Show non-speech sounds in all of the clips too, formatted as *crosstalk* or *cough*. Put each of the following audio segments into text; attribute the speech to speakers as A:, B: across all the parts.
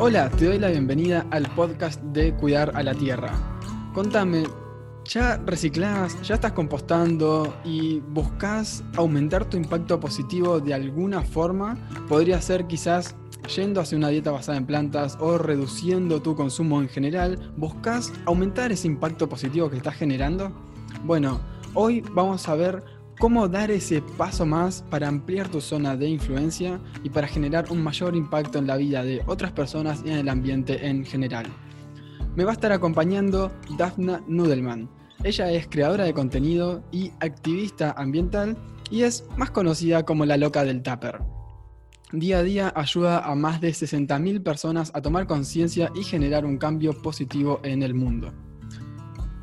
A: Hola, te doy la bienvenida al podcast de Cuidar a la Tierra. Contame, ¿ya reciclás, ya estás compostando y buscas aumentar tu impacto positivo de alguna forma? Podría ser quizás yendo hacia una dieta basada en plantas o reduciendo tu consumo en general. ¿Buscas aumentar ese impacto positivo que estás generando? Bueno, hoy vamos a ver cómo dar ese paso más para ampliar tu zona de influencia y para generar un mayor impacto en la vida de otras personas y en el ambiente en general. Me va a estar acompañando Daphna Nudelman. Ella es creadora de contenido y activista ambiental y es más conocida como la loca del Tupper. Día a día ayuda a más de 60.000 personas a tomar conciencia y generar un cambio positivo en el mundo.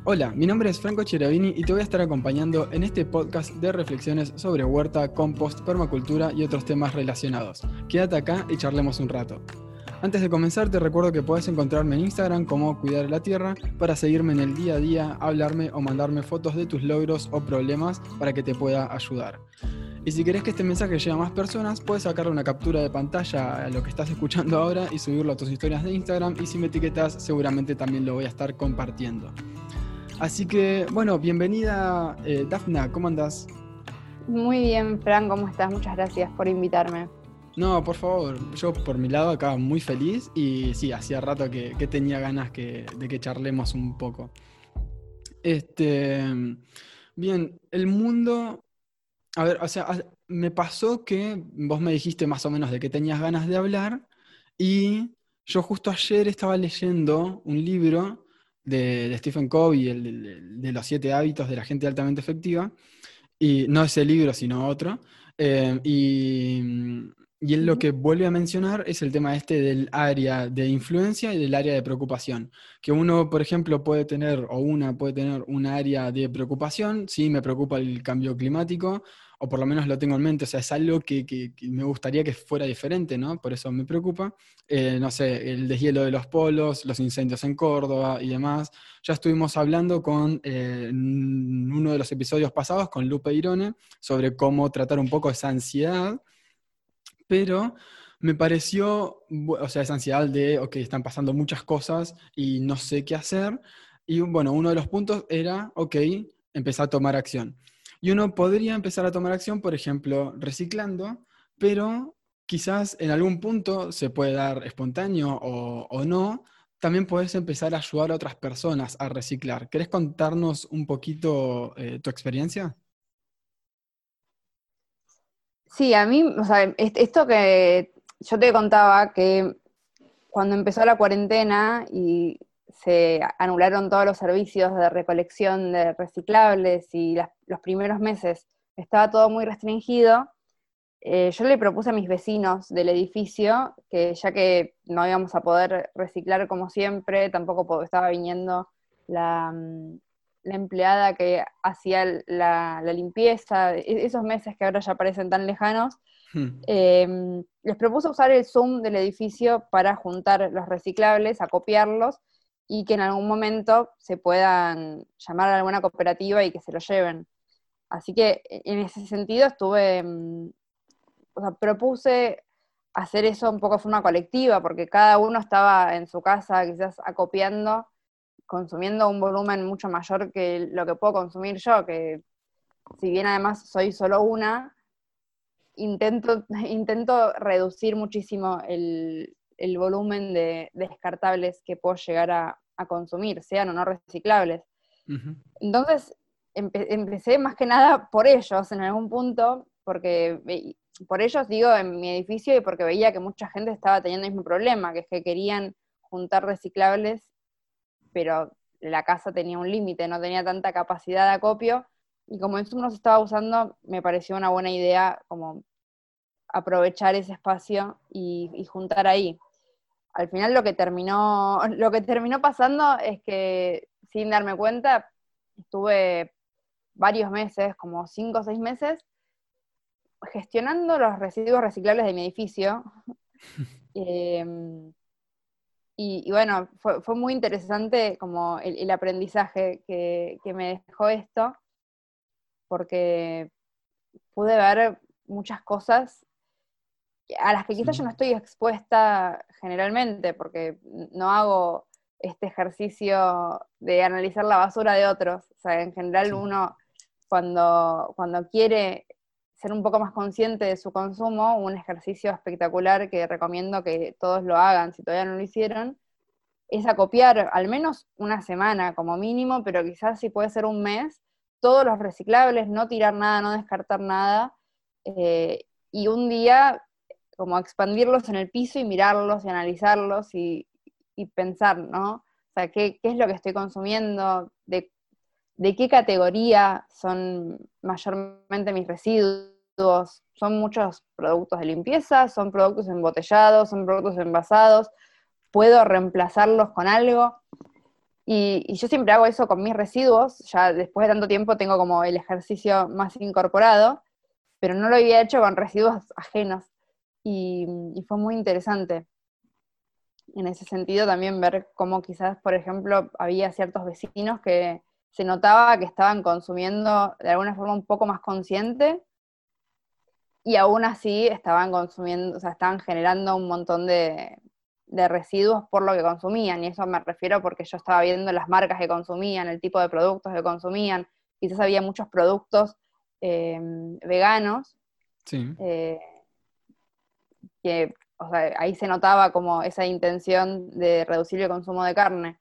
A: Hola, mi nombre es Franco Cheravini y te voy a estar acompañando en este podcast de reflexiones sobre huerta, compost, permacultura y otros temas relacionados. Quédate acá y charlemos un rato. Antes de comenzar te recuerdo que puedes encontrarme en Instagram como Cuidar la Tierra para seguirme en el día a día, hablarme o mandarme fotos de tus logros o problemas para que te pueda ayudar. Y si querés que este mensaje llegue a más personas, puedes sacarle una captura de pantalla a lo que estás escuchando ahora y subirlo a tus historias de Instagram y si me etiquetas seguramente también lo voy a estar compartiendo. Así que, bueno, bienvenida eh, Dafna, ¿cómo andas?
B: Muy bien, Fran, ¿cómo estás? Muchas gracias por invitarme.
A: No, por favor, yo por mi lado acá muy feliz y sí, hacía rato que, tenía ganas de que charlemos un poco. Este, bien, el mundo, a ver, o sea, me pasó que vos me dijiste más o menos de que tenías ganas de hablar y yo justo ayer estaba leyendo un libro de, Stephen Covey, el, de, los siete hábitos de la gente altamente efectiva, y no ese libro, sino otro. Eh, y, y él lo que vuelve a mencionar es el tema este del área de influencia y del área de preocupación. Que uno, por ejemplo, puede tener, o una puede tener un área de preocupación, sí, me preocupa el cambio climático, o por lo menos lo tengo en mente, o sea, es algo que, me gustaría que fuera diferente, ¿no? Por eso me preocupa. Eh, no sé, el deshielo de los polos, los incendios en Córdoba y demás. Ya estuvimos hablando con eh, uno de los episodios pasados con Lupe Irone sobre cómo tratar un poco esa ansiedad, pero me pareció, o sea, esa ansiedad de, ok, están pasando muchas cosas y no sé qué hacer. Y bueno, uno de los puntos era, ok, empezar a tomar acción. Y uno podría empezar a tomar acción, por ejemplo, reciclando, pero quizás en algún punto se puede dar espontáneo o, no. También puedes empezar a ayudar a otras personas a reciclar. ¿Querés contarnos un poquito eh, tu experiencia?
B: Sí, a mí, o sea, esto que yo te contaba que cuando empezó la cuarentena y se anularon todos los servicios de recolección de reciclables y los primeros meses estaba todo muy restringido, eh, yo le propuse a mis vecinos del edificio que ya que no íbamos a poder reciclar como siempre, tampoco estaba viniendo la, mm, empleada que hacía la, limpieza, e-, esos meses que ahora ya parecen tan lejanos, hmm. em, les propuse usar el Zoom del edificio para juntar los reciclables, acopiarlos y que en algún momento se puedan llamar a alguna cooperativa y que se lo lleven. Así que e, en ese sentido estuve, mm, o sea, propuse hacer eso un poco de forma colectiva, porque cada uno estaba en su casa quizás acopiando, consumiendo un volumen mucho mayor que lo que puedo consumir yo, que si bien además soy solo una, intento, *laughs* intento reducir muchísimo el, el volumen de descartables que puedo llegar a, consumir, sean o no reciclables. Entonces, empecé más que nada por ellos en algún punto, porque por ellos digo en mi edificio y porque veía que mucha gente estaba teniendo el mismo problema, que es que querían juntar reciclables, pero la casa tenía un límite, no tenía tanta capacidad de acopio, y como eso no se estaba usando, me pareció una buena idea como aprovechar ese espacio y juntar ahí al final lo que terminó, *laughs* lo que terminó pasando es que sin darme cuenta, estuve varios meses, como cinco o seis meses, gestionando los residuos reciclables de mi edificio. *laughs* Em, y, bueno, fue, muy interesante como el, aprendizaje que, que, me dejó esto, porque pude ver muchas cosas a las que quizás yo no estoy expuesta generalmente, porque no hago este ejercicio de analizar la basura de otros. O sea, en general uno cuando, cuando quiere ser un poco más consciente de su consumo, un ejercicio espectacular que recomiendo que todos lo hagan si todavía no lo hicieron, es acopiar al menos una semana como mínimo, pero quizás si puede ser un mes, todos los reciclables, no tirar nada, no descartar nada, eh, y un día como expandirlos en el piso y mirarlos y analizarlos y, pensar, ¿no? O sea, ¿qué, es lo que estoy consumiendo? ¿De, ¿De qué categoría son mayormente mis residuos? ¿Son muchos productos de limpieza? ¿Son productos embotellados? ¿Son productos envasados? ¿Puedo reemplazarlos con algo? Y, y, yo siempre hago eso con mis residuos, ya después de tanto tiempo tengo como el ejercicio más incorporado, pero no lo había hecho con residuos ajenos y, fue muy interesante. En ese sentido también ver cómo quizás, por ejemplo, había ciertos vecinos que se notaba que estaban consumiendo de alguna forma un poco más consciente y aún así estaban consumiendo, o sea, estaban generando un montón de, residuos por lo que consumían, y eso me refiero porque yo estaba viendo las marcas que consumían, el tipo de productos que consumían, quizás había muchos productos eh, veganos,
A: sí.
B: Eh, que ahí se notaba como esa intención de reducir el consumo de carne.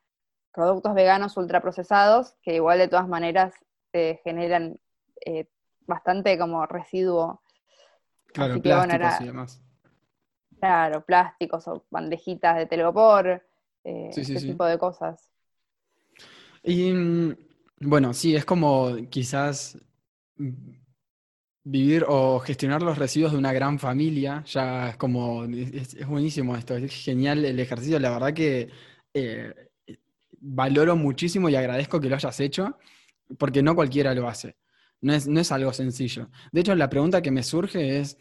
B: Productos veganos ultraprocesados, que igual de todas maneras generan eh, bastante como residuo.
A: Claro, plásticos y demás.
B: Claro, plásticos o bandejitas de telgopor, eh, ese tipo de cosas.
A: Y mm, bueno, sí, es como quizás vivir o gestionar los residuos de una gran familia, ya es como, es, buenísimo esto, es genial el ejercicio, la verdad que eh, valoro muchísimo y agradezco que lo hayas hecho, porque no cualquiera lo hace, no es, no es algo sencillo. De hecho, la pregunta que me surge es,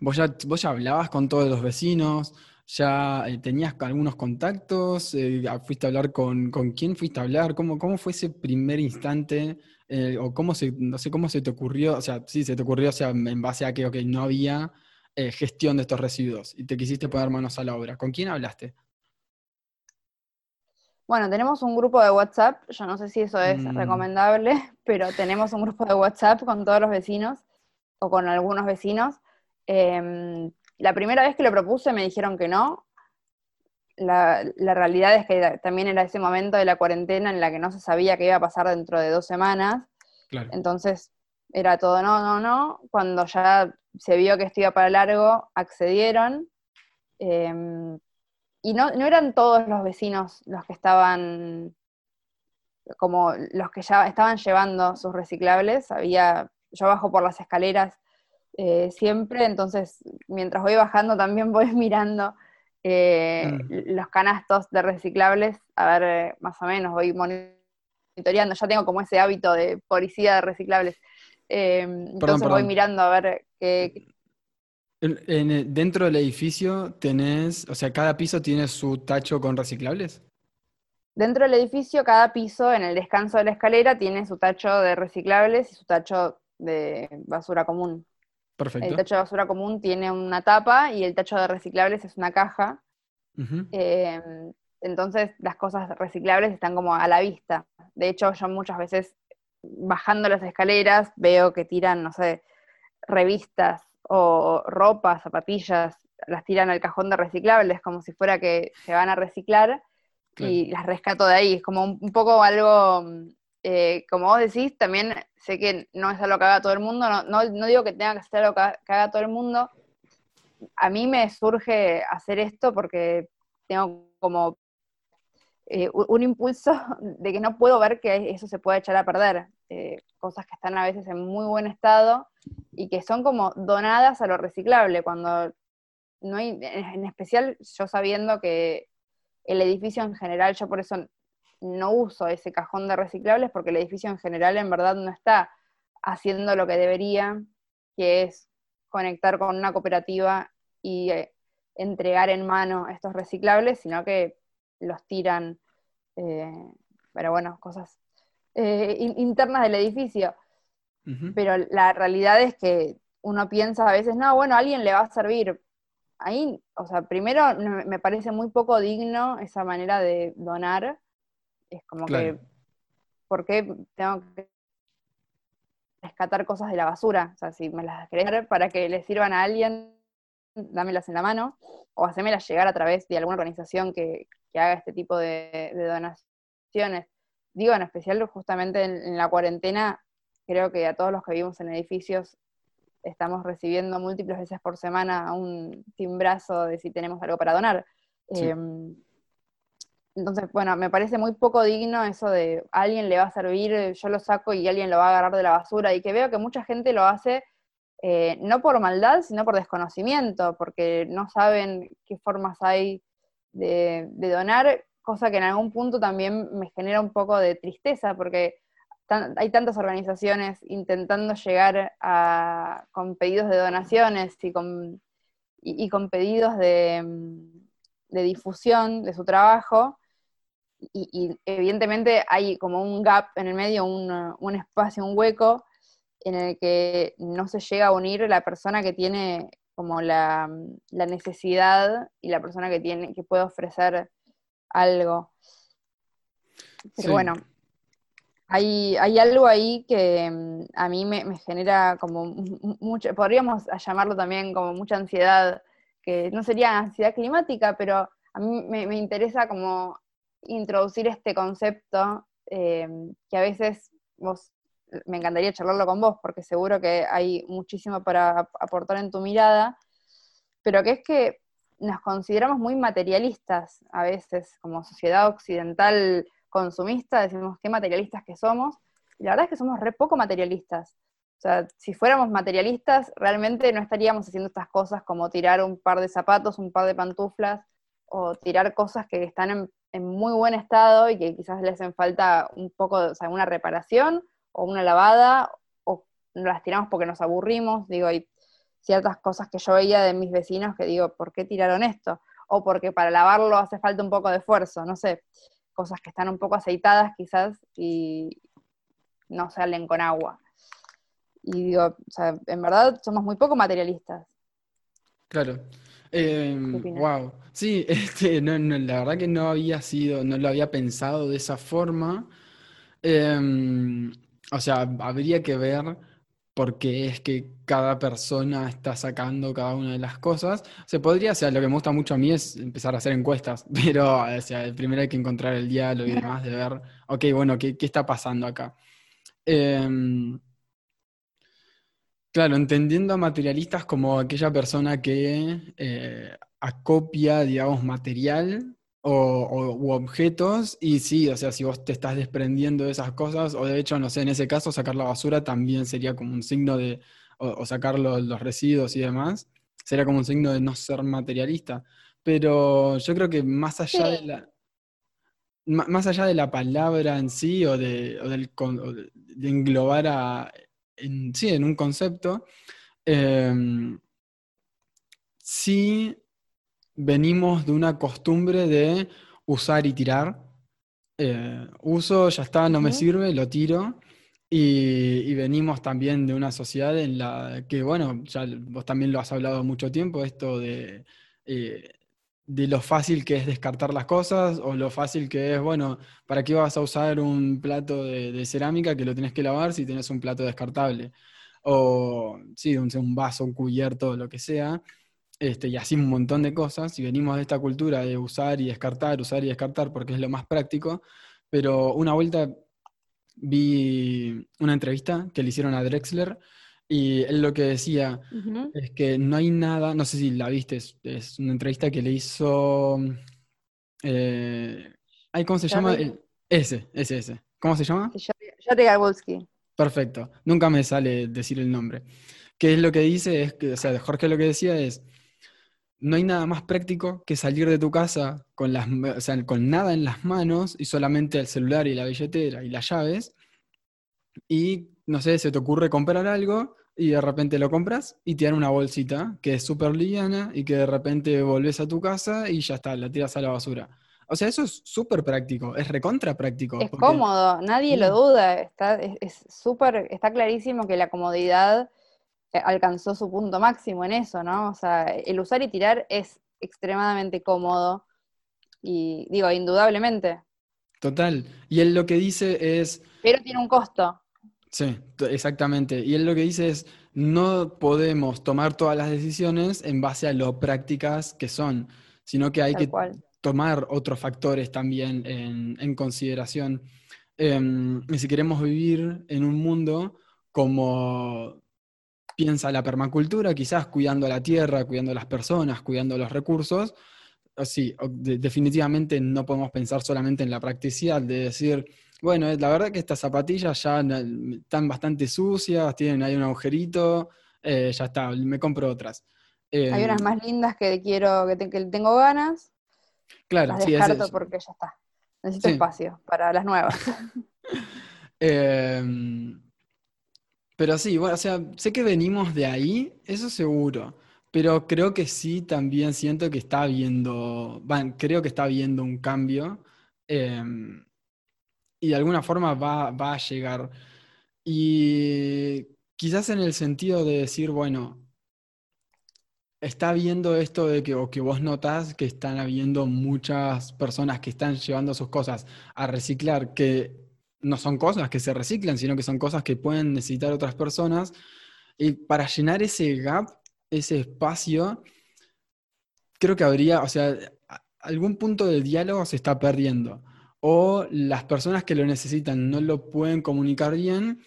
A: vos ya, vos ya hablabas con todos los vecinos, ya eh, tenías algunos contactos, eh, fuiste a hablar con, con quién fuiste a hablar, ¿Cómo, cómo fue ese primer instante eh, o cómo se, no sé cómo se te ocurrió, o sea, sí, se te ocurrió, o sea, en base a que no había eh, gestión de estos residuos y te quisiste poner manos a la obra. ¿Con quién hablaste?
B: Bueno, tenemos un grupo de WhatsApp, yo no sé si eso es mm. recomendable, *laughs* pero tenemos un grupo de WhatsApp con todos los vecinos o con algunos vecinos. Em, la primera vez que lo propuse me dijeron que no. La, la, realidad es que también era ese momento de la cuarentena en la que no se sabía qué iba a pasar dentro de dos semanas. Entonces era todo no, no, no. Cuando ya se vio que esto iba para largo, accedieron. Em, y no, no, eran todos los vecinos los que estaban, como los que ya estaban llevando sus reciclables. Había, yo bajo por las escaleras eh, siempre, entonces mientras voy bajando también voy *laughs* mirando eh, mm. los canastos de reciclables, a ver, eh, más o menos, voy monitoreando, ya tengo como ese hábito de policía de reciclables. Eh, entonces voy mirando a ver qué...
A: dentro del edificio tenés, o sea, cada piso tiene su tacho con reciclables.
B: Dentro del edificio, cada piso en el descanso de la escalera tiene su tacho de reciclables y su tacho de basura común.
A: Perfecto.
B: El tacho de basura común tiene una tapa y el tacho de reciclables es una caja. Em, entonces las cosas reciclables están como a la vista. De hecho, yo muchas veces bajando las escaleras veo que tiran, no sé, revistas o ropa, zapatillas, las tiran al cajón de reciclables como si fuera que se van a reciclar y las rescato de ahí. Es como un poco algo eh, como vos decís, también sé que no es algo que haga todo el mundo, no, digo que tenga que ser algo que haga todo el mundo. A mí me surge hacer esto porque tengo como eh, un impulso *laughs* de que no puedo ver que eso se puede echar a perder. Eh, cosas que están a veces en muy buen estado y que son como donadas a lo reciclable, cuando no hay, en especial yo sabiendo que el edificio en general, yo por eso no uso ese cajón de reciclables porque el edificio en general en verdad no está haciendo lo que debería, que es conectar con una cooperativa y eh, entregar en mano estos reciclables, sino que los tiran, eh, pero bueno, cosas eh, internas del edificio. Pero la realidad es que uno piensa a veces, no, bueno, a alguien le va a servir, ahí, o sea, primero me parece muy poco digno esa manera de donar. Es como que, ¿por qué tengo que rescatar cosas de la basura? O sea, si me las querés dar para que le sirvan a alguien, dámelas en la mano, o hacémelas llegar a través de alguna organización que, haga este tipo de, donaciones. Digo, en especial justamente en, la cuarentena, creo que a todos los que vivimos en edificios estamos recibiendo múltiples veces por semana un timbrazo de si tenemos algo para donar. Em, entonces, bueno, me parece muy poco digno eso de alguien le va a servir, yo lo saco y alguien lo va a agarrar de la basura, y que veo que mucha gente lo hace eh, no por maldad, sino por desconocimiento, porque no saben qué formas hay de, donar, cosa que en algún punto también me genera un poco de tristeza, porque hay tantas organizaciones intentando llegar a, con pedidos de donaciones y con, y, con pedidos de, difusión de su trabajo, y, evidentemente hay como un gap en el medio, un, espacio, un hueco en el que no se llega a unir la persona que tiene como la, necesidad y la persona que tiene, que puede ofrecer algo. Pero bueno, hay, algo ahí que mm, a mí me, genera como mucho, podríamos llamarlo también como mucha ansiedad, que no sería ansiedad climática, pero a mí me, interesa como introducir este concepto eh, que a veces vos, me encantaría charlarlo con vos, porque seguro que hay muchísimo para aportar en tu mirada, pero que es que nos consideramos muy materialistas a veces como sociedad occidental consumista, decimos qué materialistas que somos, y la verdad es que somos re poco materialistas. O sea, si fuéramos materialistas, realmente no estaríamos haciendo estas cosas como tirar un par de zapatos, un par de pantuflas, o tirar cosas que están en, muy buen estado y que quizás les hacen falta un poco, o sea, una reparación o una lavada, o las tiramos porque nos aburrimos. Digo, hay ciertas cosas que yo veía de mis vecinos que digo, ¿por qué tiraron esto? O porque para lavarlo hace falta un poco de esfuerzo, no sé cosas que están un poco aceitadas quizás y no salen con agua. Y digo, en verdad somos muy poco materialistas.
A: Claro. Wow. Em, sí, *laughs* este, no, la verdad que no había sido, no lo había pensado de esa forma. Em, o sea, habría que ver porque es que cada persona está sacando cada una de las cosas. Se podría, o sea, lo que me gusta mucho a mí es empezar a hacer encuestas, *laughs* pero, o sea, primero hay que encontrar el diálogo y demás, de ver, ok, bueno, ¿qué, está pasando acá? Em, claro, entendiendo a materialistas como aquella persona que eh, acopia, digamos, material o, u objetos, y sí, o sea, si vos te estás desprendiendo de esas cosas, o de hecho, no sé, en ese caso, sacar la basura también sería como un signo de, o, sacar los, residuos y demás, sería como un signo de no ser materialista. Pero yo creo que más allá de la más allá de la palabra en sí o de, del, de englobar a, en, sí, en un concepto, em, sí venimos de una costumbre de usar y tirar. Eh, uso, ya está, no me sirve, lo tiro. Y, venimos también de una sociedad en la que, bueno, ya vos también lo has hablado mucho tiempo, esto de, eh, de lo fácil que es descartar las cosas o lo fácil que es, bueno, ¿para qué vas a usar un plato de, cerámica que lo tenés que lavar si tienes un plato descartable? O, sí, un, un vaso, un cubierto, lo que sea. Este, y así un montón de cosas, y venimos de esta cultura de usar y descartar, usar y descartar porque es lo más práctico, pero una vuelta vi una entrevista que le hicieron a Drexler y él lo que decía es que no hay nada, no sé si la viste, es, una entrevista que le hizo... Eh, ¿Cómo se llama? ese, ese, ese. ¿Cómo se llama?
B: Garbulski.
A: Perfecto, nunca me sale decir el nombre. Que es lo que dice, es que, o sea, Jorge lo que decía es, no hay nada más práctico que salir de tu casa con, las, con nada en las manos y solamente el celular y la billetera y las llaves. Y, no sé, se te ocurre comprar algo y de repente lo compras y te dan una bolsita que es súper liviana y que de repente volvés a tu casa y ya está, la tiras a la basura. O sea, eso es súper práctico, es recontra práctico.
B: Es cómodo, nadie lo duda, está, es, súper, está clarísimo que la comodidad alcanzó su punto máximo en eso, ¿no? O sea, el usar y tirar es extremadamente cómodo y digo, indudablemente.
A: Total. Y él lo que dice es...
B: Pero tiene un costo.
A: Sí, exactamente. Y él lo que dice es, no podemos tomar todas las decisiones en base a lo prácticas que son, sino que hay que tomar otros factores también en, consideración. Em, y si queremos vivir en un mundo como piensa la permacultura, quizás cuidando la tierra, cuidando las personas, cuidando los recursos, sí, definitivamente no podemos pensar solamente en la practicidad de decir, bueno, la verdad que estas zapatillas ya están bastante sucias, tienen ahí un agujerito, eh, ya está, me compro otras.
B: Hay unas em, más lindas que quiero, que, tengo ganas.
A: Claro,
B: las descarto porque ya está. Necesito espacio para las nuevas. *laughs* *laughs*
A: Em, pero sí, bueno, o sea, sé que venimos de ahí, eso seguro. Pero creo que sí, también siento que está habiendo, bueno, creo que está habiendo un cambio em, y de alguna forma va, va, a llegar. Y quizás en el sentido de decir, bueno, está viendo esto de que, o que vos notas que están habiendo muchas personas que están llevando sus cosas a reciclar, que no son cosas que se reciclan, sino que son cosas que pueden necesitar otras personas. Y para llenar ese gap, ese espacio, creo que habría, o sea, algún punto del diálogo se está perdiendo. O las personas que lo necesitan no lo pueden comunicar bien,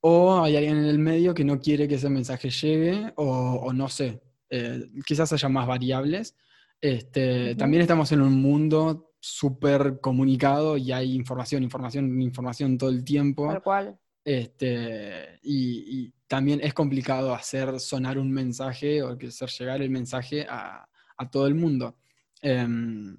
A: o hay alguien en el medio que no quiere que ese mensaje llegue, o, no sé, eh, quizás haya más variables. Este, También estamos en un mundo súper comunicado y hay información, información, información todo el tiempo.
B: Tal cual.
A: Este, y, también es complicado hacer sonar un mensaje o hacer llegar el mensaje a, todo el mundo. Em,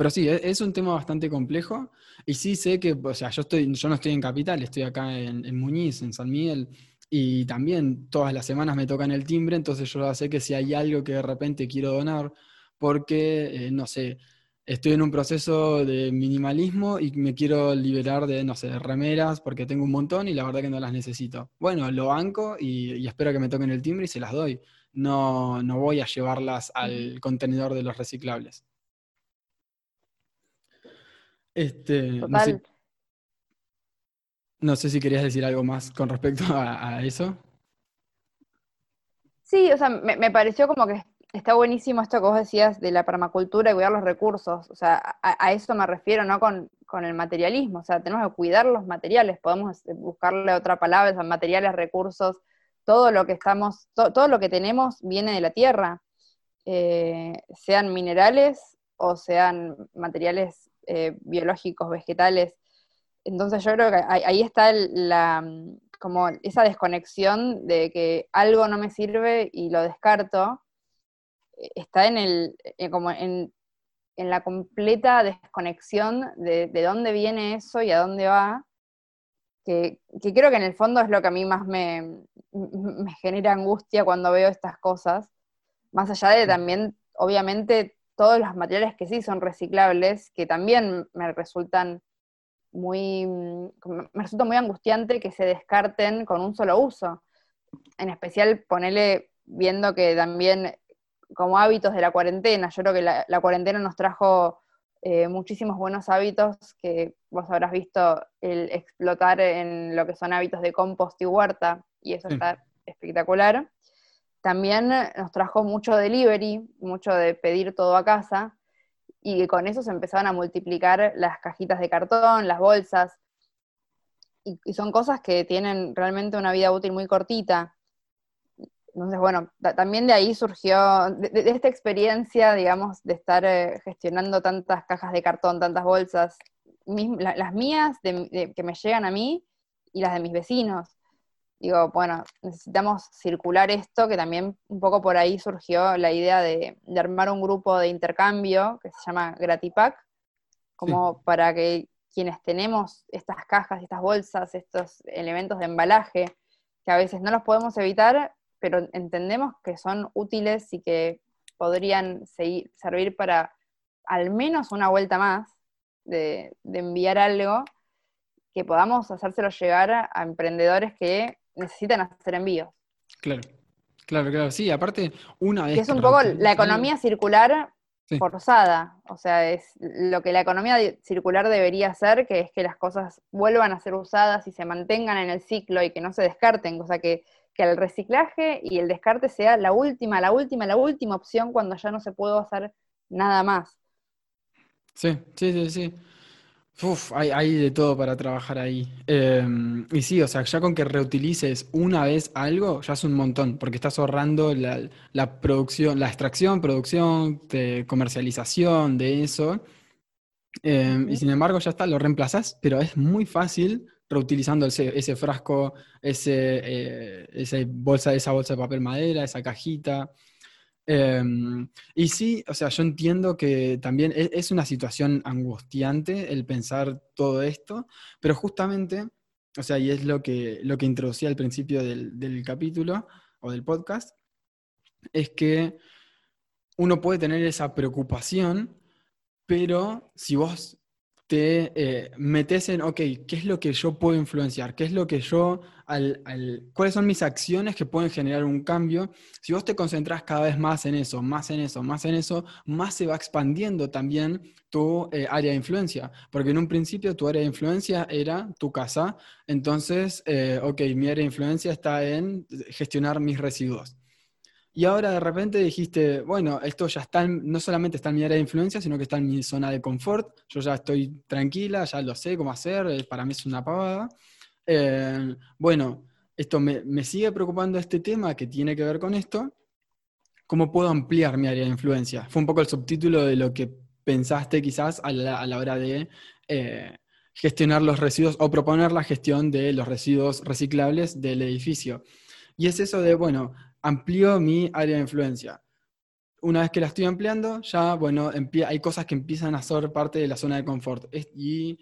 A: pero sí, e, es, un tema bastante complejo y sí sé que, o sea, yo, no estoy en Capital, estoy acá en, Muñiz, en San Miguel, y también todas las semanas me tocan el timbre, entonces yo sé que si hay algo que de repente quiero donar, porque, eh, no sé, estoy en un proceso de minimalismo y me quiero liberar de, no sé, remeras porque tengo un montón y la verdad que no las necesito. Bueno, lo banco y, espero que me toquen el timbre y se las doy. No, no voy a llevarlas al contenedor de los reciclables. Este, No, sé, si querías decir algo más con respecto a, eso.
B: Sí, o sea, me pareció como que Está buenísimo esto que vos decías de la permacultura y cuidar los recursos. O sea, a, eso me refiero, ¿no? Con, el materialismo. O sea, tenemos que cuidar los materiales. Podemos este, buscarle otra palabra, o materiales, recursos. Todo lo que estamos, todo lo que tenemos viene de la tierra. Eh, sean minerales o sean materiales eh, biológicos, vegetales. Entonces yo creo que ahí, está la, como esa desconexión de que algo no me sirve y lo descarto está en el, eh, como en, la completa desconexión de, dónde viene eso y a dónde va, que, creo que en el fondo es lo que a mí más me, me genera angustia cuando veo estas cosas, más allá de también, obviamente, todos los materiales que sí son reciclables, que también me resultan muy, me resulta muy angustiante que se descarten con un solo uso. En especial, ponerle viendo que también como hábitos de la cuarentena. Yo creo que la, cuarentena nos trajo eh, muchísimos buenos hábitos que vos habrás visto el explotar en lo que son hábitos de compost y huerta, y eso está espectacular. También nos trajo mucho delivery, mucho de pedir todo a casa, y con eso se empezaron a multiplicar las cajitas de cartón, las bolsas, y, y son cosas que tienen realmente una vida útil muy cortita. Entonces, bueno, también de ahí surgió, de, esta experiencia, digamos, de estar eh, gestionando tantas cajas de cartón, tantas bolsas, las mías que me llegan a mí y las de mis vecinos. Digo, bueno, necesitamos circular esto, que también un poco por ahí surgió la idea de, armar un grupo de intercambio que se llama Gratipack, como para que quienes tenemos estas cajas, estas bolsas, estos elementos de embalaje, que a veces no los podemos evitar, pero entendemos que son útiles y que podrían servir para al menos una vuelta más de, enviar algo que podamos hacérselo llegar a, emprendedores que necesitan hacer envíos.
A: Claro. Claro, claro, sí, aparte, una vez...
B: Que es un poco la economía circular forzada, o sea, es lo que la economía circular debería hacer, que es que las cosas vuelvan a ser usadas y se mantengan en el ciclo y que no se descarten, o sea, que, que el reciclaje y el descarte sea la última, la última, la última opción cuando ya no se puede hacer nada más.
A: Sí, sí, sí, sí. Uf, hay, de todo para trabajar ahí. Em, y sí, o sea, ya con que reutilices una vez algo, ya es un montón, porque estás ahorrando la, producción, la extracción, producción, de comercialización de eso. Em, y sin embargo, ya está, lo reemplazas, pero es muy fácil reutilizando ese, ese frasco, ese, eh, esa, bolsa, esa bolsa de papel madera, esa cajita. Em, y sí, o sea, yo entiendo que también e-, es, una situación angustiante el pensar todo esto, pero justamente, o sea, y es lo que, lo que introducía al principio del, del capítulo o del podcast, es que uno puede tener esa preocupación, pero si vos te eh, metes en, ok, ¿qué es lo que yo puedo influenciar? ¿Qué es lo que yo, al, cuáles son mis acciones que pueden generar un cambio? Si vos te concentras cada vez más en eso, más en eso, más en eso, más se va expandiendo también tu eh, área de influencia. Porque en un principio tu área de influencia era tu casa, entonces, eh, ok, mi área de influencia está en gestionar mis residuos. Y ahora de repente dijiste, bueno, esto ya está, no solamente está en mi área de influencia, sino que está en mi zona de confort. Yo ya estoy tranquila, ya lo sé cómo hacer, eh, para mí es una pavada. Eh, bueno, esto me, sigue preocupando este tema que tiene que ver con esto. ¿Cómo puedo ampliar mi área de influencia? Fue un poco el subtítulo de lo que pensaste quizás a la, hora de eh, gestionar los residuos o proponer la gestión de los residuos reciclables del edificio. Y es eso de, bueno, amplío mi área de influencia. Una vez que la estoy ampliando, ya, bueno, hay cosas que empiezan a ser parte de la zona de confort. Y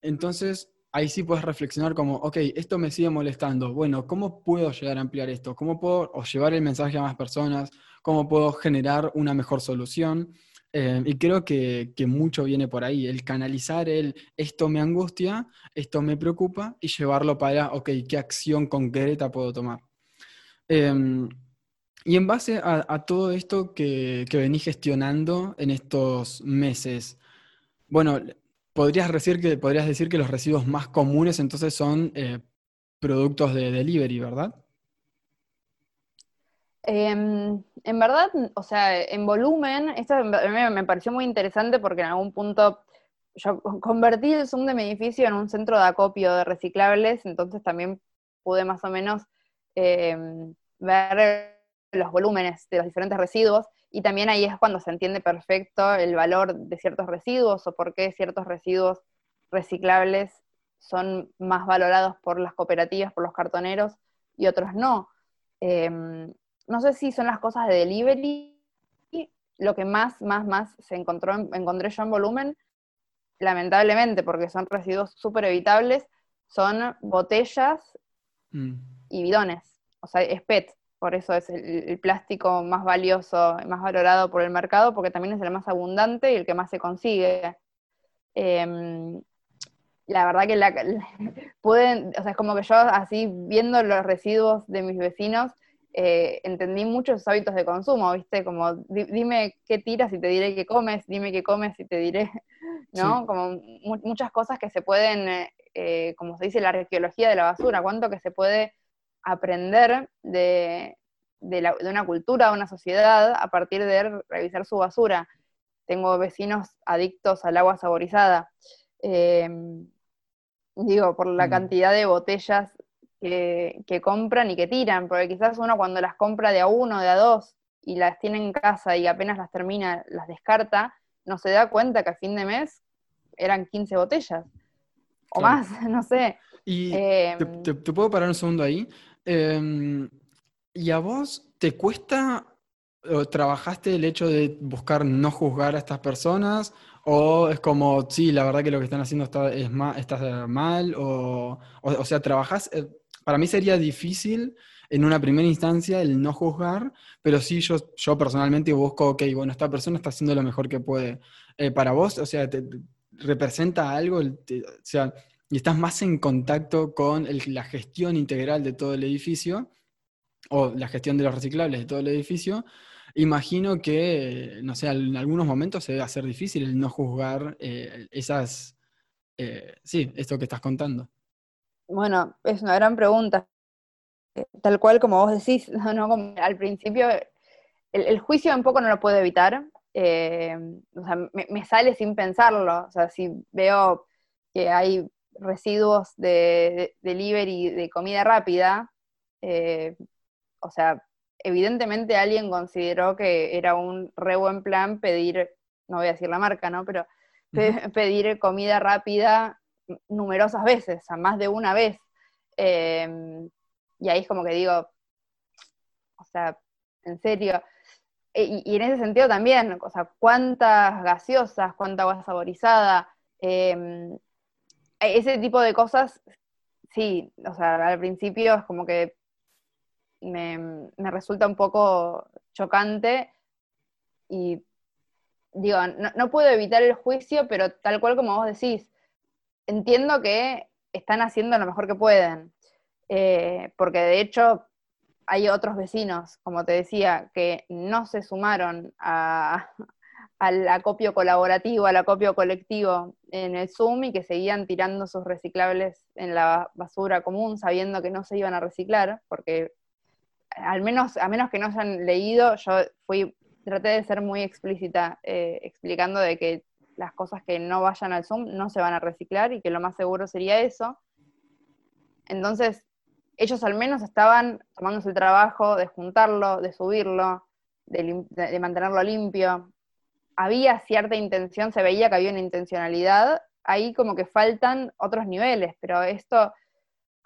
A: entonces ahí sí puedes reflexionar como, ok, esto me sigue molestando. Bueno, ¿cómo puedo llegar a ampliar esto? ¿Cómo puedo llevar el mensaje a más personas? ¿Cómo puedo generar una mejor solución? Eh, y creo que, que, mucho viene por ahí, el canalizar el esto me angustia, esto me preocupa y llevarlo para, ok, ¿qué acción concreta puedo tomar? Em, y en base a, todo esto que, que venís gestionando en estos meses, bueno, podrías decir que, podrías decir que los residuos más comunes entonces son eh, productos de delivery, ¿verdad?
B: Em, en verdad, o sea, en volumen, esto me, me, pareció muy interesante porque en algún punto yo convertí el Zoom de mi edificio en un centro de acopio de reciclables, entonces también pude más o menos Em, ver los volúmenes de los diferentes residuos y también ahí es cuando se entiende perfecto el valor de ciertos residuos o por qué ciertos residuos reciclables son más valorados por las cooperativas, por los cartoneros y otros no. Em, no sé si son las cosas de delivery lo que más, más, más se encontró, encontré yo en volumen, lamentablemente, porque son residuos súper evitables, son botellas mm. Y bidones o sea, es PET, por eso es el, plástico más valioso, más valorado por el mercado, porque también es el más abundante y el que más se consigue. Em, la verdad que la, *laughs* pueden, o sea, es como que yo así viendo los residuos de mis vecinos, eh, entendí muchos hábitos de consumo, ¿viste? Como dime qué tiras y te diré qué comes, dime qué comes y te diré, *laughs* ¿no? Como muchas cosas que se pueden, eh, eh, como se dice, la arqueología de la basura, cuánto que se puede aprender de, una cultura, de una sociedad, a partir de revisar su basura. Tengo vecinos adictos al agua saborizada. Em, digo, por la mm. cantidad de botellas que, compran y que tiran, porque quizás uno cuando las compra de a uno, de a dos, y las tiene en casa y apenas las termina, las descarta, no se da cuenta que a fin de mes eran 15 botellas. O más, *laughs* no sé.
A: Y em, te, puedo parar un segundo ahí. Em, ¿Y a vos te cuesta o trabajaste el hecho de buscar no juzgar a estas personas? ¿O es como, sí, la verdad que lo que están haciendo está, es está mal? O, o, sea, trabajas. Eh, para mí sería difícil en una primera instancia el no juzgar, pero sí yo, yo personalmente busco, ok, bueno, esta persona está haciendo lo mejor que puede. Eh, para vos, o sea, representa algo, o sea, y estás más en contacto con la gestión integral de todo el edificio, o la gestión de los reciclables de todo el edificio, imagino que, no sé, en algunos momentos se debe hacer difícil el no juzgar eh, esas, eh, sí, esto que estás contando.
B: Bueno, es una gran pregunta. Tal cual como vos decís, *laughs* al principio el, juicio un poco no lo puedo evitar, eh, o sea, me, sale sin pensarlo, o sea, si veo que hay residuos de, delivery de comida rápida, o sea, evidentemente alguien consideró que era un re buen plan pedir, no voy a decir la marca, ¿no? Pero *laughs* pedir comida rápida numerosas veces, o sea, más de una vez. Em, y ahí es como que digo, o sea, en serio. E, y, en ese sentido también, o sea, cuántas gaseosas, cuánta agua saborizada, em, ese tipo de cosas, sí, o sea, al principio es como que me, resulta un poco chocante y digo, no, puedo evitar el juicio, pero tal cual como vos decís, entiendo que están haciendo lo mejor que pueden, eh, porque de hecho hay otros vecinos, como te decía, que no se sumaron al acopio colaborativo, al acopio colectivo en el Zoom y que seguían tirando sus reciclables en la basura común sabiendo que no se iban a reciclar, porque al menos, a menos que no hayan leído, yo fui, traté de ser muy explícita eh, explicando de que las cosas que no vayan al Zoom no se van a reciclar y que lo más seguro sería eso. Entonces, ellos al menos estaban tomándose el trabajo de juntarlo, de subirlo, de, mantenerlo limpio. Había cierta intención, se veía que había una intencionalidad, ahí como que faltan otros niveles, pero esto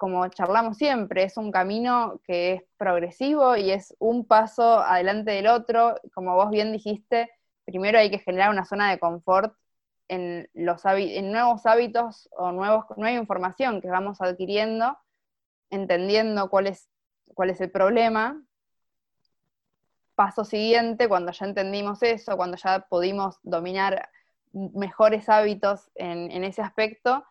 B: como charlamos siempre, es un camino que es progresivo y es un paso adelante del otro. Como vos bien dijiste, primero hay que generar una zona de confort en, los en nuevos hábitos o nuevos, nueva información que vamos adquiriendo, entendiendo cuál es, cuál es el problema. Paso siguiente, cuando ya entendimos eso, cuando ya pudimos dominar mejores hábitos en, ese aspecto,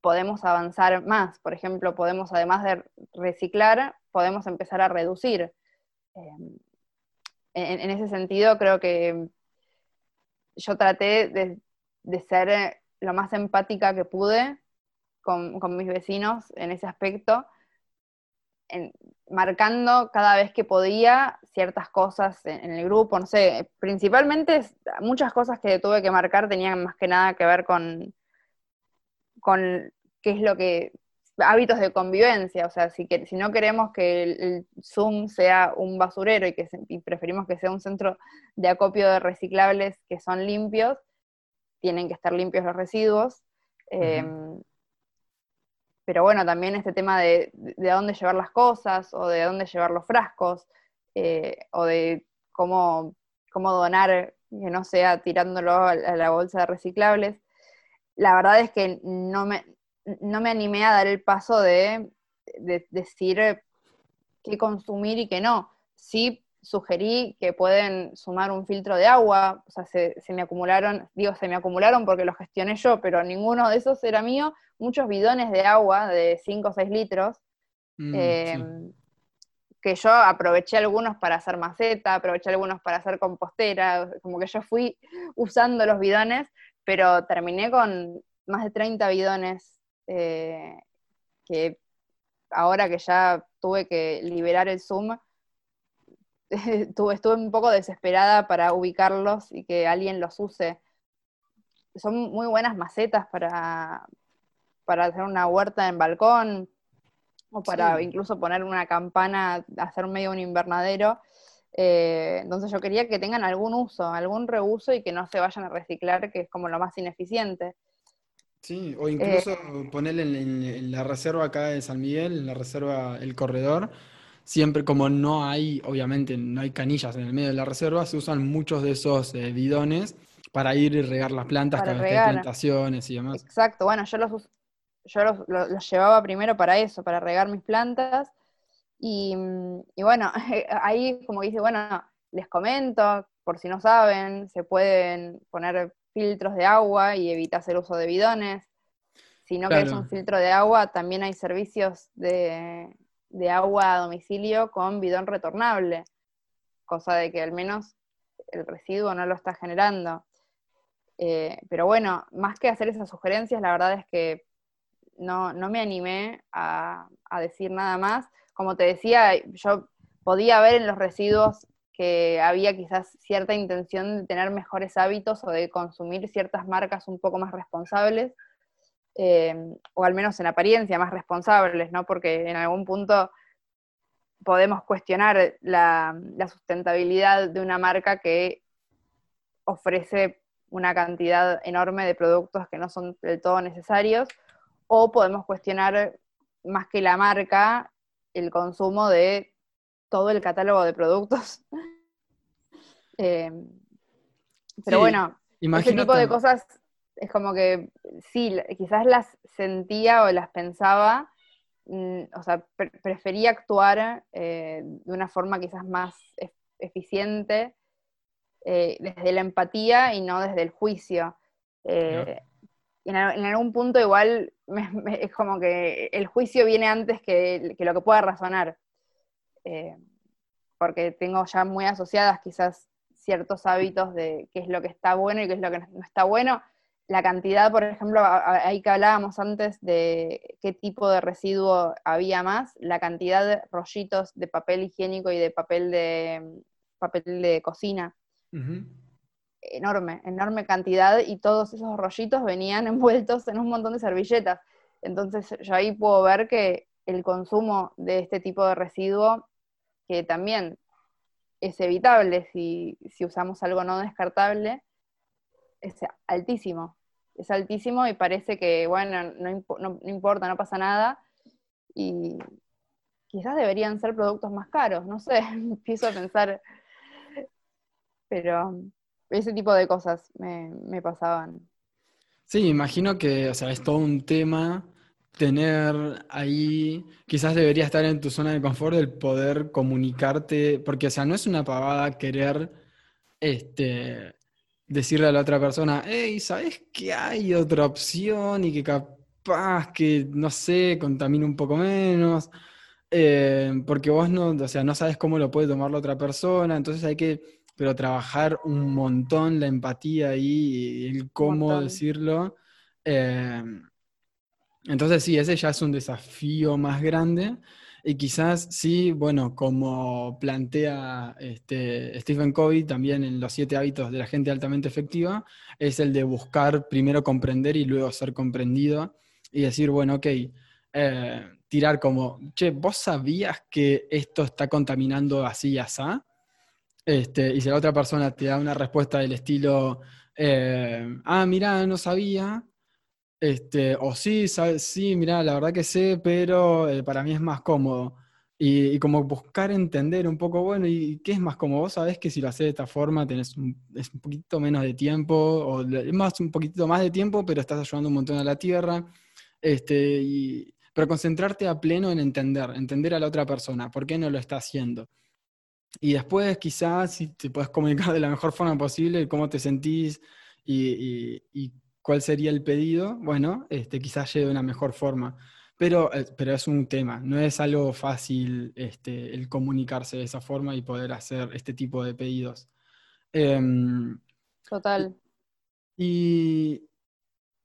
B: podemos avanzar más. Por ejemplo, podemos, además de reciclar, podemos empezar a reducir. Em, en, ese sentido, creo que yo traté de, ser lo más empática que pude con, mis vecinos en ese aspecto, marcando cada vez que podía ciertas cosas en, en, el grupo, no sé, principalmente muchas cosas que tuve que marcar tenían más que nada que ver con, con qué es lo que hábitos de convivencia, o sea, si, que, si no queremos que el, Zoom sea un basurero y que preferimos que sea un centro de acopio de reciclables que son limpios, tienen que estar limpios los residuos. Pero bueno, también este tema de, de, dónde llevar las cosas, o de dónde llevar los frascos, eh, o de cómo, cómo donar, que no sea tirándolo a la bolsa de reciclables la verdad es que no me, no me animé a dar el paso de, decir qué consumir y qué no. Sí sugerí que pueden sumar un filtro de agua, o sea, se, me acumularon, digo, se me acumularon porque lo gestioné yo, pero ninguno de esos era mío, muchos bidones de agua de 5 o 6 litros, mm, em, que yo aproveché algunos para hacer maceta, aproveché algunos para hacer compostera, como que yo fui usando los bidones, pero terminé con más de 30 bidones eh, que ahora que ya tuve que liberar el Zoom, *laughs* estuve, estuve un poco desesperada para ubicarlos y que alguien los use. Son muy buenas macetas para, para hacer una huerta en balcón o para incluso poner una campana, hacer medio un invernadero. Eh, entonces yo quería que tengan algún uso, algún reuso y que no se vayan a reciclar, que es como lo más ineficiente.
A: Sí, o incluso eh, ponerle en, la reserva acá de San Miguel, en la reserva El Corredor, siempre como no hay, obviamente no hay canillas en el medio de la reserva, se usan muchos de esos eh, bidones para ir y regar las plantas, para regar. plantaciones y demás.
B: Exacto, bueno, yo los, yo los llevaba primero para eso, para regar mis plantas, y, bueno, *laughs* ahí como dice, bueno, les comento, por si no saben, se pueden poner filtros de agua y evitas el uso de bidones. Si no quieres un filtro de agua, también hay servicios de, de agua a domicilio con bidón retornable, cosa de que al menos el residuo no lo está generando. Eh, pero bueno, más que hacer esas sugerencias, la verdad es que no, me animé a, decir nada más. Como te decía, yo podía ver en los residuos que había quizás cierta intención de tener mejores hábitos o de consumir ciertas marcas un poco más responsables, eh, o al menos en apariencia más responsables, ¿no? Porque en algún punto podemos cuestionar la, sustentabilidad de una marca que ofrece una cantidad enorme de productos que no son del todo necesarios, o podemos cuestionar más que la marca el consumo de todo el catálogo de productos. *laughs* Eh, pero bueno, ese tipo de cosas es como que sí, quizás las sentía o las pensaba, mm, o sea, prefería actuar eh, de una forma quizás más eficiente eh, desde la empatía y no desde el juicio. Eh, en, algún punto igual es como que el juicio viene antes que, lo que pueda razonar, eh, porque tengo ya muy asociadas quizás ciertos hábitos de qué es lo que está bueno y qué es lo que no está bueno. La cantidad, por ejemplo, ahí que hablábamos antes de qué tipo de residuo había más, la cantidad de rollitos de papel higiénico y de papel de papel de cocina Enorme, enorme cantidad y todos esos rollitos venían *laughs* envueltos en un montón de servilletas. Entonces yo ahí puedo ver que el consumo de este tipo de residuo, que también es evitable si, usamos algo no descartable, es altísimo. Es altísimo y parece que, bueno, no, no, importa, no pasa nada. Y quizás deberían ser productos más caros, no sé, *laughs* empiezo a pensar pero ese tipo de cosas me, pasaban.
A: Sí, imagino que, o sea, es todo un tema tener ahí, quizás debería estar en tu zona de confort el poder comunicarte, porque, o sea, no es una pavada querer, este, decirle a la otra persona, hey, ¿sabes que hay otra opción y que capaz que, no sé, contamina un poco menos? Eh, porque vos no, o sea, no sabes cómo lo puede tomar la otra persona, entonces hay que pero trabajar un montón la empatía ahí y el cómo decirlo. Em, entonces sí, ese ya es un desafío más grande. Y quizás sí, bueno, como plantea este, Stephen Covey también en los siete hábitos de la gente altamente efectiva, es el de buscar primero comprender y luego ser comprendido y decir, bueno, ok, eh, tirar como, che, ¿vos sabías que esto está contaminando así y así? Este, y si la otra persona te da una respuesta del estilo, eh, ah, mira, no sabía, este, o sí, sí, mira, la verdad que sé, pero eh, para mí es más cómodo. Y, como buscar entender un poco, bueno, ¿y qué es más cómodo? Vos sabés que si lo haces de esta forma tenés un, es un poquito menos de tiempo, o más un poquito más de tiempo, pero estás ayudando un montón a la tierra. Este, pero concentrarte a pleno en entender, entender a la otra persona, por qué no lo está haciendo. Y después quizás si te puedes comunicar de la mejor forma posible cómo te sentís y, cuál sería el pedido, bueno, este, quizás llegue de una mejor forma. Pero, eh, pero es un tema, no es algo fácil este, el comunicarse de esa forma y poder hacer este tipo de pedidos. Em,
B: Total.
A: Y,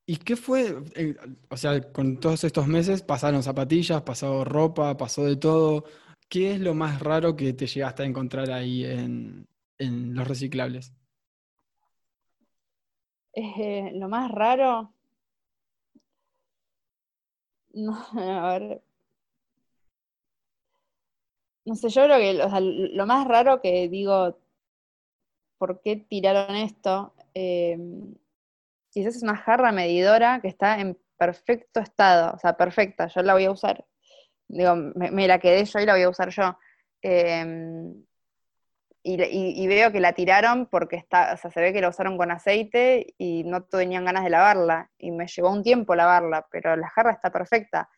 A: ¿Y qué fue? Eh, o sea, con todos estos meses pasaron zapatillas, pasó ropa, pasó de todo. ¿Qué es lo más raro que te llegaste a encontrar ahí en, los reciclables?
B: Eh, lo más raro. No, a ver. No sé, yo creo que lo más raro que digo, ¿por qué tiraron esto? Eh, quizás es una jarra medidora que está en perfecto estado, o sea, perfecta, yo la voy a usar digo, me, la quedé yo y la voy a usar yo. Em, y, veo que la tiraron porque está, o sea, se ve que la usaron con aceite y no tenían ganas de lavarla. Y me llevó un tiempo lavarla, pero la jarra está perfecta.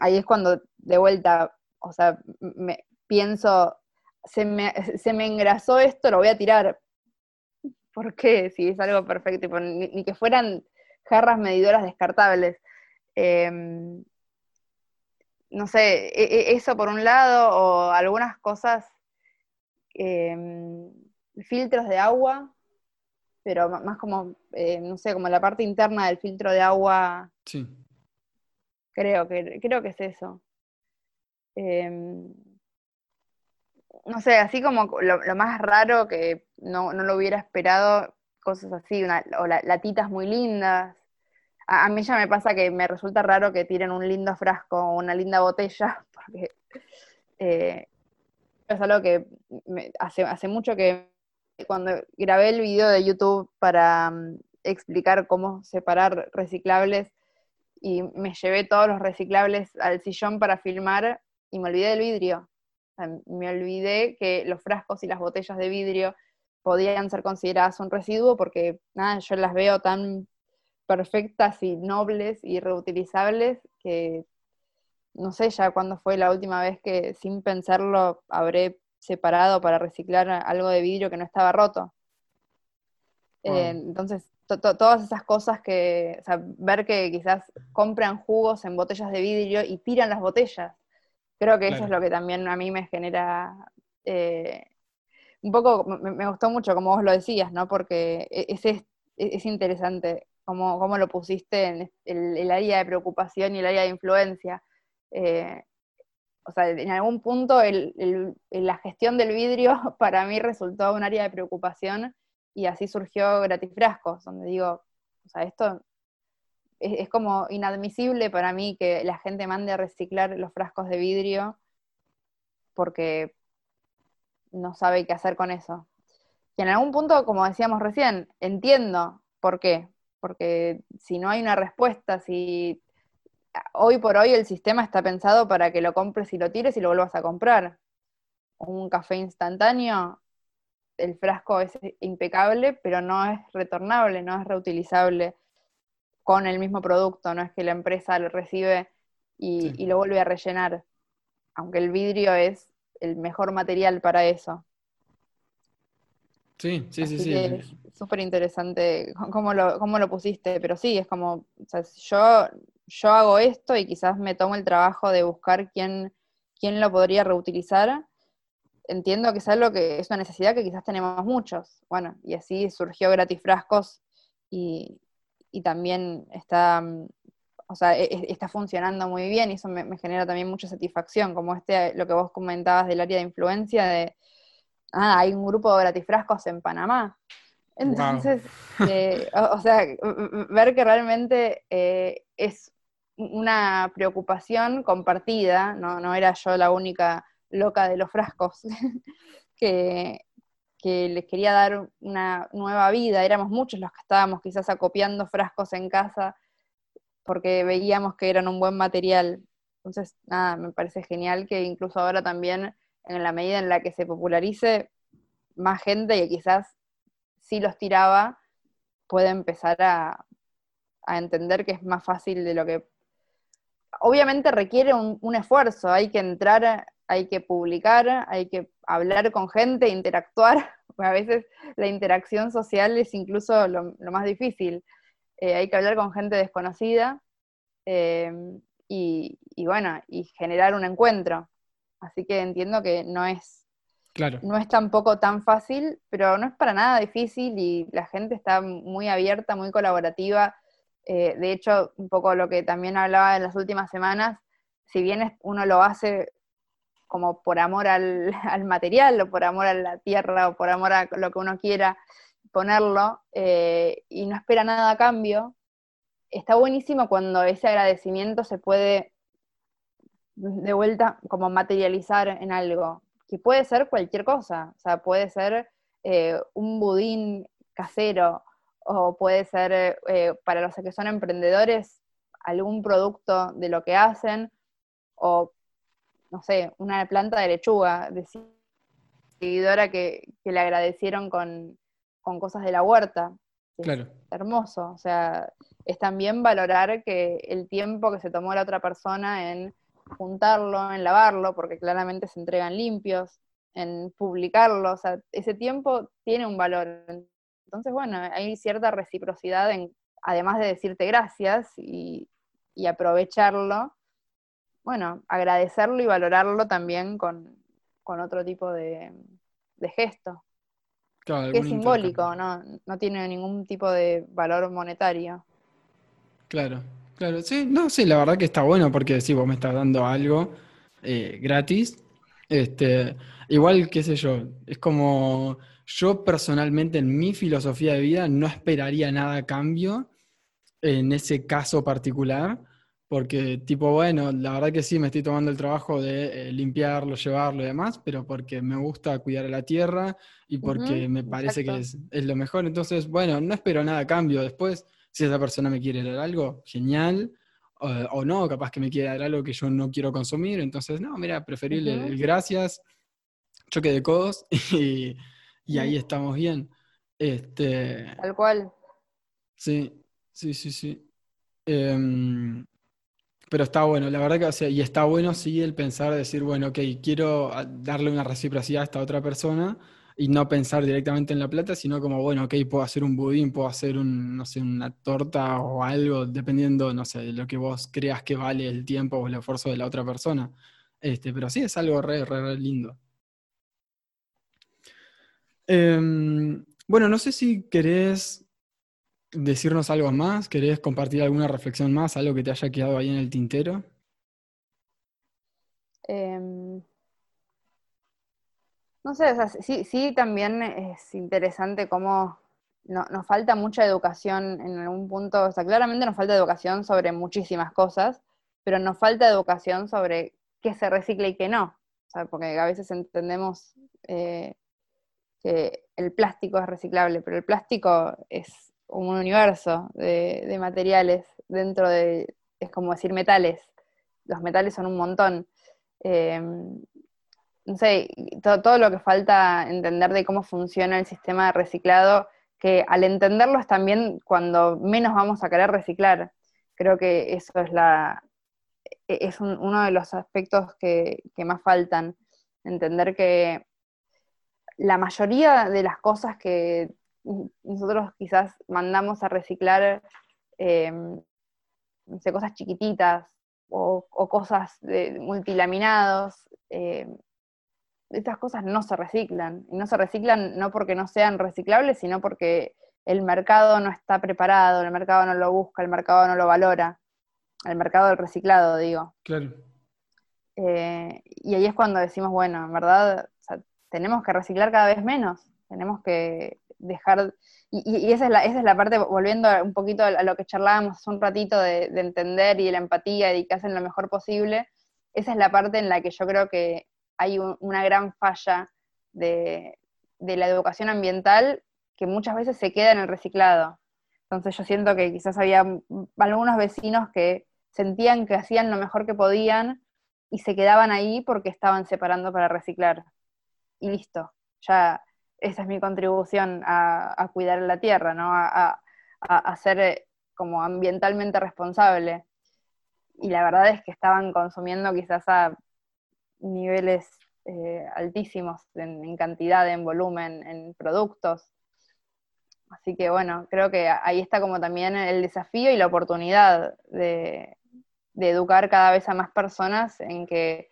B: Ahí es cuando de vuelta, o sea, me, pienso, se me, se me engrasó esto, lo voy a tirar. ¿Por qué? Si es algo perfecto, ni, que fueran jarras medidoras descartables. Em, no sé, e, e, eso por un lado, o algunas cosas, em, filtros de agua, pero más como, eh, no sé, como la parte interna del filtro de agua.
A: Sí.
B: Creo que, creo que es eso. Em, no sé, así como lo, más raro que no, lo hubiera esperado, cosas así, o latitas muy lindas. A, mí ya me pasa que me resulta raro que tiren un lindo frasco o una linda botella, *laughs* porque eh, es algo que hace, hace mucho que cuando grabé el video de YouTube para mm, explicar cómo separar reciclables y me llevé todos los reciclables al sillón para filmar y me olvidé del vidrio. me olvidé que los frascos y las botellas de vidrio podían ser consideradas un residuo porque nada, yo las veo tan perfectas y nobles y reutilizables que no sé ya cuándo fue la última vez que sin pensarlo habré separado para reciclar algo de vidrio que no estaba roto. Eh, entonces, todas esas cosas que, o sea, ver que quizás compran jugos en botellas de vidrio y tiran las botellas. Creo que eso es lo que también a mí me genera eh, un poco, me, gustó mucho como vos lo decías, ¿no? Porque e, es, es, es interesante cómo, cómo, lo pusiste en el, área de preocupación y el área de influencia. Eh, o sea, en algún punto la gestión del vidrio *laughs* para mí resultó un área de preocupación y así surgió Gratifrascos, donde digo, o sea, esto es, como inadmisible para mí que la gente mande a reciclar los frascos de vidrio porque no sabe qué hacer con eso. Y en algún punto, como decíamos recién, entiendo por qué. Porque si no hay una respuesta, si hoy por hoy el sistema está pensado para que lo compres y lo tires y lo vuelvas a comprar. Un café instantáneo, el frasco es impecable, pero no es retornable, no es reutilizable con el mismo producto, no es que la empresa lo recibe y, lo vuelve a rellenar, aunque el vidrio es el mejor material para eso.
A: Sí, sí, sí, sí.
B: Es súper interesante cómo lo, cómo lo pusiste, pero sí, es como, o sea, yo yo hago esto y quizás me tomo el trabajo de buscar quién, quién lo podría reutilizar, entiendo que es algo que es una necesidad que quizás tenemos muchos. Bueno, y así surgió Gratis Frascos y, también está, o sea, e, e, está funcionando muy bien y eso me, genera también mucha satisfacción, como este, lo que vos comentabas del área de influencia de, ah, hay un grupo de Gratis Frascos en Panamá. Entonces, eh, o, sea, ver que realmente eh, es una preocupación compartida, no, era yo la única loca de los frascos *laughs* que, les quería dar una nueva vida, éramos muchos los que estábamos quizás acopiando frascos en casa porque veíamos que eran un buen material. Entonces, nada, me parece genial que incluso ahora también, en la medida en la que se popularice, más gente que quizás sí los tiraba, puede empezar a, entender que es más fácil de lo que obviamente requiere un, esfuerzo, hay que entrar, hay que publicar, hay que hablar con gente, interactuar, *laughs* a veces la interacción social es incluso lo, más difícil, eh, hay que hablar con gente desconocida eh, y, bueno, y generar un encuentro. Así que entiendo que no es,
A: claro.
B: no es tampoco tan fácil, pero no es para nada difícil y la gente está muy abierta, muy colaborativa eh, de hecho, un poco lo que también hablaba en las últimas semanas, si bien uno lo hace como por amor *laughs* al, material o por amor a la tierra o por amor a lo que uno quiera ponerlo eh, y no espera nada a cambio, está buenísimo cuando ese agradecimiento se puede de vuelta como materializar en algo, que puede ser cualquier cosa, o sea, puede ser eh, un budín casero, o puede ser eh, para los que son emprendedores algún producto de lo que hacen, o no sé, una planta de lechuga de seguidora que, le agradecieron con, cosas de la huerta.
A: Claro.
B: hermoso, o sea, es también valorar que el tiempo que se tomó la otra persona en juntarlo, en lavarlo, porque claramente se entregan limpios, en publicarlo, o sea, ese tiempo tiene un valor. Entonces, bueno, hay cierta reciprocidad, en, además de decirte gracias y, aprovecharlo, bueno, agradecerlo y valorarlo también con, otro tipo de, gesto. que es simbólico, ¿no? no tiene ningún tipo de valor monetario.
A: Claro, claro, sí, no, sí, la verdad que está bueno porque si vos me estás dando algo eh, gratis, este, igual, qué sé yo, es como yo personalmente en mi filosofía de vida no esperaría nada a cambio en ese caso particular, porque tipo, bueno, la verdad que sí, me estoy tomando el trabajo de eh, limpiarlo, llevarlo y demás, pero porque me gusta cuidar a la tierra y porque me parece que es, lo mejor. Entonces, bueno, no espero nada a cambio. Después, si esa persona me quiere dar algo, genial. O, no, capaz que me quiere dar algo que yo no quiero consumir. Entonces, no, mira, preferible el gracias, choque de codos *laughs* y, y ahí estamos bien. Este,
B: Tal cual.
A: Sí, sí, sí, sí. Em, pero está bueno, la verdad que, o sea, y está bueno sí el pensar, decir, bueno, ok, quiero darle una reciprocidad a esta otra persona y no pensar directamente en la plata, sino como, bueno, ok, puedo hacer un budín, puedo hacer un, no sé, una torta o algo, dependiendo, no sé, de lo que vos creas que vale el tiempo o el esfuerzo de la otra persona. Este, pero sí es algo re, re, re lindo. Em, bueno, no sé si querés decirnos algo más, querés compartir alguna reflexión más, algo que te haya quedado ahí en el tintero.
B: Em, no sé, sí, sí también es interesante cómo nos falta mucha educación en algún punto, o sea, claramente nos falta educación sobre muchísimas cosas, pero nos falta educación sobre qué se recicla y qué no, porque a veces entendemos eh, que el plástico es reciclable, pero el plástico es un universo de, materiales dentro de, es como decir metales, los metales son un montón. Eh, no sé, todo, lo que falta entender de cómo funciona el sistema de reciclado, que al entenderlo es también cuando menos vamos a querer reciclar. Creo que eso es la e, es uno de los aspectos que, que más faltan. Entender que la mayoría de las cosas que nosotros quizás mandamos a reciclar, eh, cosas chiquititas o, cosas de multilaminados, eh, estas cosas no se reciclan. Y no se reciclan no porque no sean reciclables, sino porque el mercado no está preparado, el mercado no lo busca, el mercado no lo valora. El mercado del reciclado, digo.
A: Claro.
B: Eh, y ahí es cuando decimos, bueno, en verdad tenemos que reciclar cada vez menos, tenemos que dejar, y, esa, es la, esa es la parte, volviendo un poquito a lo que charlábamos hace un ratito de, entender y la empatía y que hacen lo mejor posible, esa es la parte en la que yo creo que hay una gran falla de, la educación ambiental que muchas veces se queda en el reciclado. Entonces yo siento que quizás había algunos vecinos que sentían que hacían lo mejor que podían y se quedaban ahí porque estaban separando para reciclar. Y listo, ya esa es mi contribución a, cuidar la tierra, ¿no? A, ser eh, como ambientalmente responsable. Y la verdad es que estaban consumiendo quizás a niveles eh, altísimos en, cantidad, en volumen, en productos. Así que bueno, creo que ahí está como también el desafío y la oportunidad de, educar cada vez a más personas en que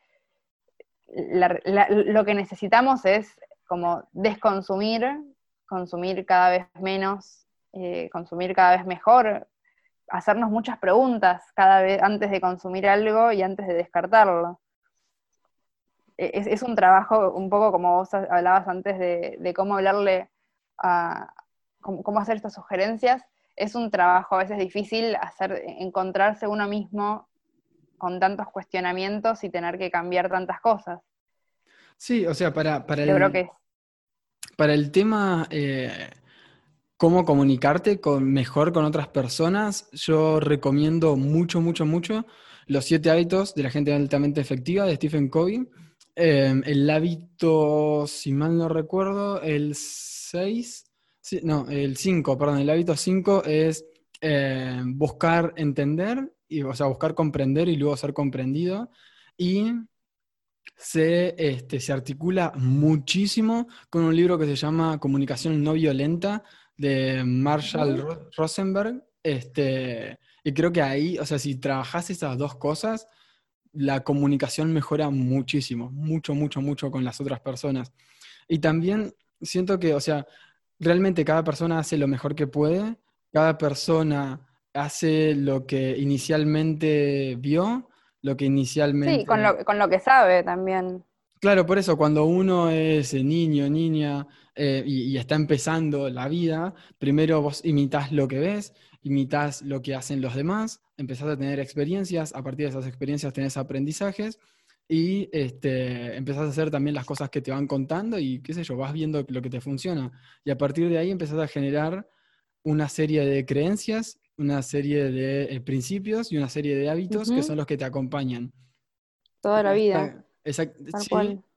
B: lo que necesitamos es como desconsumir, consumir cada vez menos, eh, consumir cada vez mejor, hacernos muchas preguntas cada vez antes de consumir algo y antes de descartarlo. Es, un trabajo un poco como vos hablabas antes de, cómo hablarle a cómo, hacer estas sugerencias. Es un trabajo a veces difícil hacer, encontrarse uno mismo con tantos cuestionamientos y tener que cambiar tantas cosas.
A: Sí, o sea, para, para el, que para el tema eh, cómo comunicarte con, mejor con otras personas, yo recomiendo mucho, mucho, mucho los siete hábitos de la gente altamente efectiva de Stephen Covey. Em, el hábito, si mal no recuerdo, el 6, no, el 5, perdón, el hábito 5 es em, buscar entender, y, o sea, buscar comprender y luego ser comprendido. Y se, este, se articula muchísimo con un libro que se llama Comunicación no violenta de Marshall Rosenberg. Este, y creo que ahí, o sea, si trabajas esas dos cosas, la comunicación mejora muchísimo, mucho, mucho, mucho con las otras personas. Y también siento que, o sea, realmente cada persona hace lo mejor que puede, cada persona hace lo que inicialmente vio, lo que inicialmente...
B: Sí, con lo, con lo que sabe también.
A: Claro, por eso cuando uno es niño, niña eh, y, está empezando la vida, primero vos imitas lo que ves, imitas lo que hacen los demás, empezás a tener experiencias, a partir de esas experiencias tenés aprendizajes y este, empezás a hacer también las cosas que te van contando y qué sé yo, vas viendo lo que te funciona. Y a partir de ahí empezás a generar una serie de creencias, una serie de eh, principios y una serie de hábitos que son los que te acompañan.
B: Toda la vida.
A: Exacto.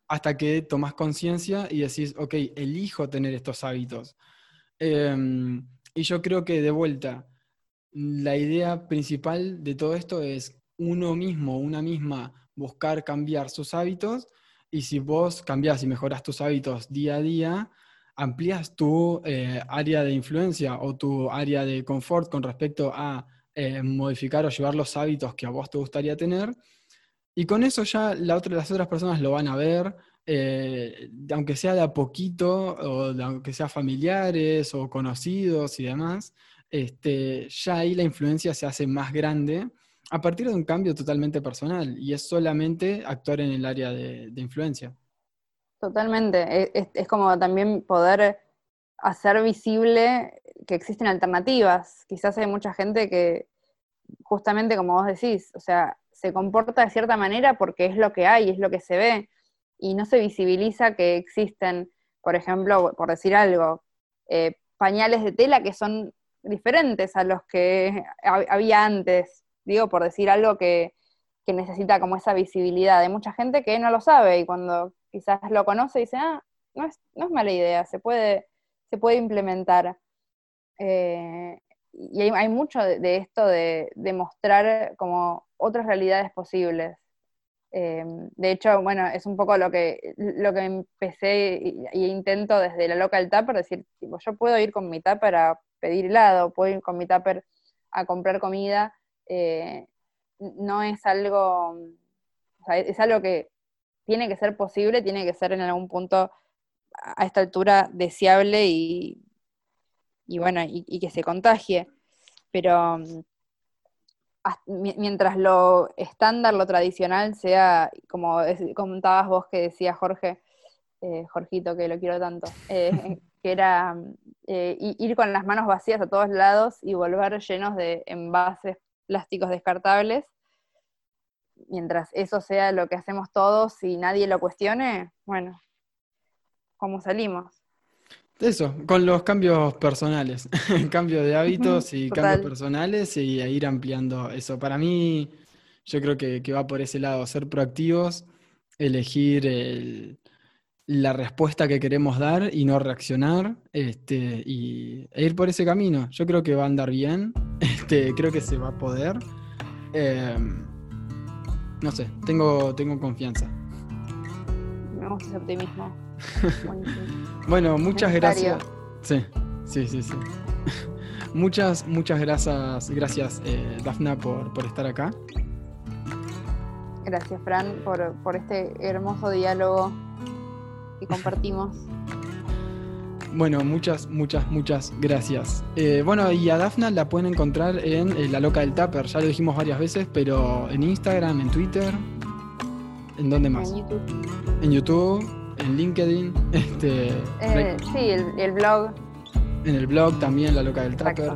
A: hasta que tomas conciencia y decís, ok, elijo tener estos hábitos. Em, y yo creo que de vuelta, la idea principal de todo esto es uno mismo, una misma, buscar cambiar sus hábitos y si vos cambias y mejoras tus hábitos día a día, amplías tu eh, área de influencia o tu área de confort con respecto a eh, modificar o llevar los hábitos que a vos te gustaría tener. Y con eso ya las otras personas lo van a ver, eh, aunque sea de a poquito, o aunque sea familiares o conocidos y demás, este, ya ahí la influencia se hace más grande a partir de un cambio totalmente personal y es solamente actuar en el área de, influencia.
B: Totalmente, es, como también poder hacer visible que existen alternativas. Quizás hay mucha gente que, justamente como vos decís, o sea, se comporta de cierta manera porque es lo que hay, es lo que se ve, y no se visibiliza que existen, por ejemplo, por decir algo, eh, pañales de tela que son diferentes a los que había antes, digo, por decir algo que, necesita como esa visibilidad. Hay mucha gente que no lo sabe y cuando quizás lo conoce dice, ah, no es, no es mala idea, se puede, se puede implementar. Eh, y hay, mucho de, esto de, mostrar como otras realidades posibles. Eh, de hecho, bueno, es un poco lo que, lo que empecé e intento desde la local tupper, decir, yo puedo ir con mi tupper a pedir helado, puedo ir con mi tupper a comprar comida, eh, no es algo, es algo que tiene que ser posible, tiene que ser en algún punto a esta altura deseable y, bueno, y, que se contagie. Pero mm, mientras lo estándar, lo tradicional sea, como comentabas vos que decía Jorge, eh, Jorgito, que lo quiero tanto, eh, *laughs* que era eh, ir con las manos vacías a todos lados y volver llenos de envases plásticos descartables, mientras eso sea lo que hacemos todos y nadie lo cuestione, bueno, ¿cómo salimos?
A: Eso, con los cambios personales, *laughs* cambio de hábitos y cambios personales y a ir ampliando eso. Para mí, yo creo que, que va por ese lado, ser proactivos, elegir el, la respuesta que queremos dar y no reaccionar este, y, e ir por ese camino. Yo creo que va a andar bien, *laughs* este, creo que se va a poder. Em, no sé, tengo, tengo confianza.
B: Me gusta ese optimismo. *laughs*
A: bueno, muchas gracias. Sí, sí, sí, sí. *laughs* muchas, muchas gracias, gracias eh, Dafna por, por estar acá.
B: Gracias, Fran, por, por este hermoso diálogo que compartimos. *laughs*
A: Bueno, muchas, muchas, muchas gracias. Eh, bueno, y a Dafna la pueden encontrar en eh, La Loca del Tupper, ya lo dijimos varias veces, pero en Instagram, en Twitter, ¿en dónde más?
B: En YouTube.
A: En YouTube, en LinkedIn, *laughs* este...
B: Eh, sí, el, blog.
A: En el blog también, La Loca del Tupper.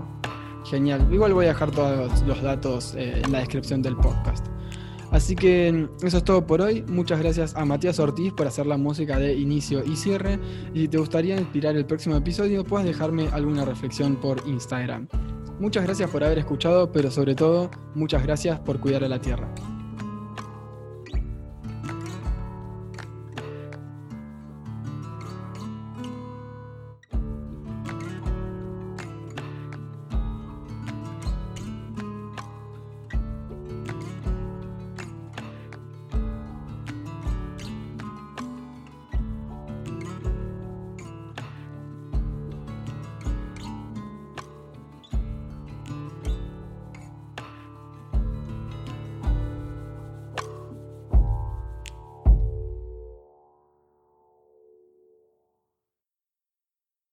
A: Genial. Igual voy a dejar todos los datos en la descripción del podcast. Así que eso es todo por hoy. Muchas gracias a Matías Ortiz por hacer la música de inicio y cierre. Y si te gustaría inspirar el próximo episodio, puedes dejarme alguna reflexión por Instagram. Muchas gracias por haber escuchado, pero sobre todo, muchas gracias por cuidar a la Tierra.